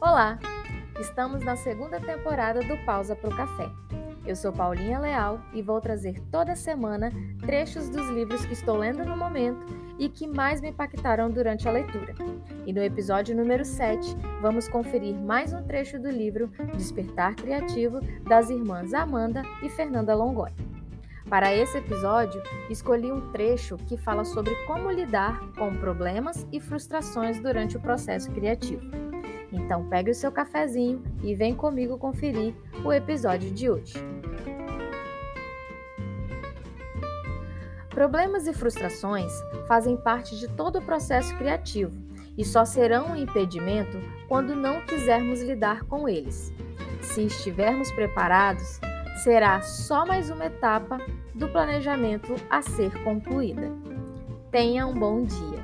Olá! Estamos na segunda temporada do Pausa para o Café. Eu sou Paulinha Leal e vou trazer toda semana trechos dos livros que estou lendo no momento e que mais me impactaram durante a leitura. E no episódio número 7, vamos conferir mais um trecho do livro Despertar Criativo das irmãs Amanda e Fernanda Longoni. Para esse episódio, escolhi um trecho que fala sobre como lidar com problemas e frustrações durante o processo criativo. Então pegue o seu cafezinho e vem comigo conferir o episódio de hoje. Problemas e frustrações fazem parte de todo o processo criativo e só serão um impedimento quando não quisermos lidar com eles. Se estivermos preparados, será só mais uma etapa do planejamento a ser concluída. Tenha um bom dia!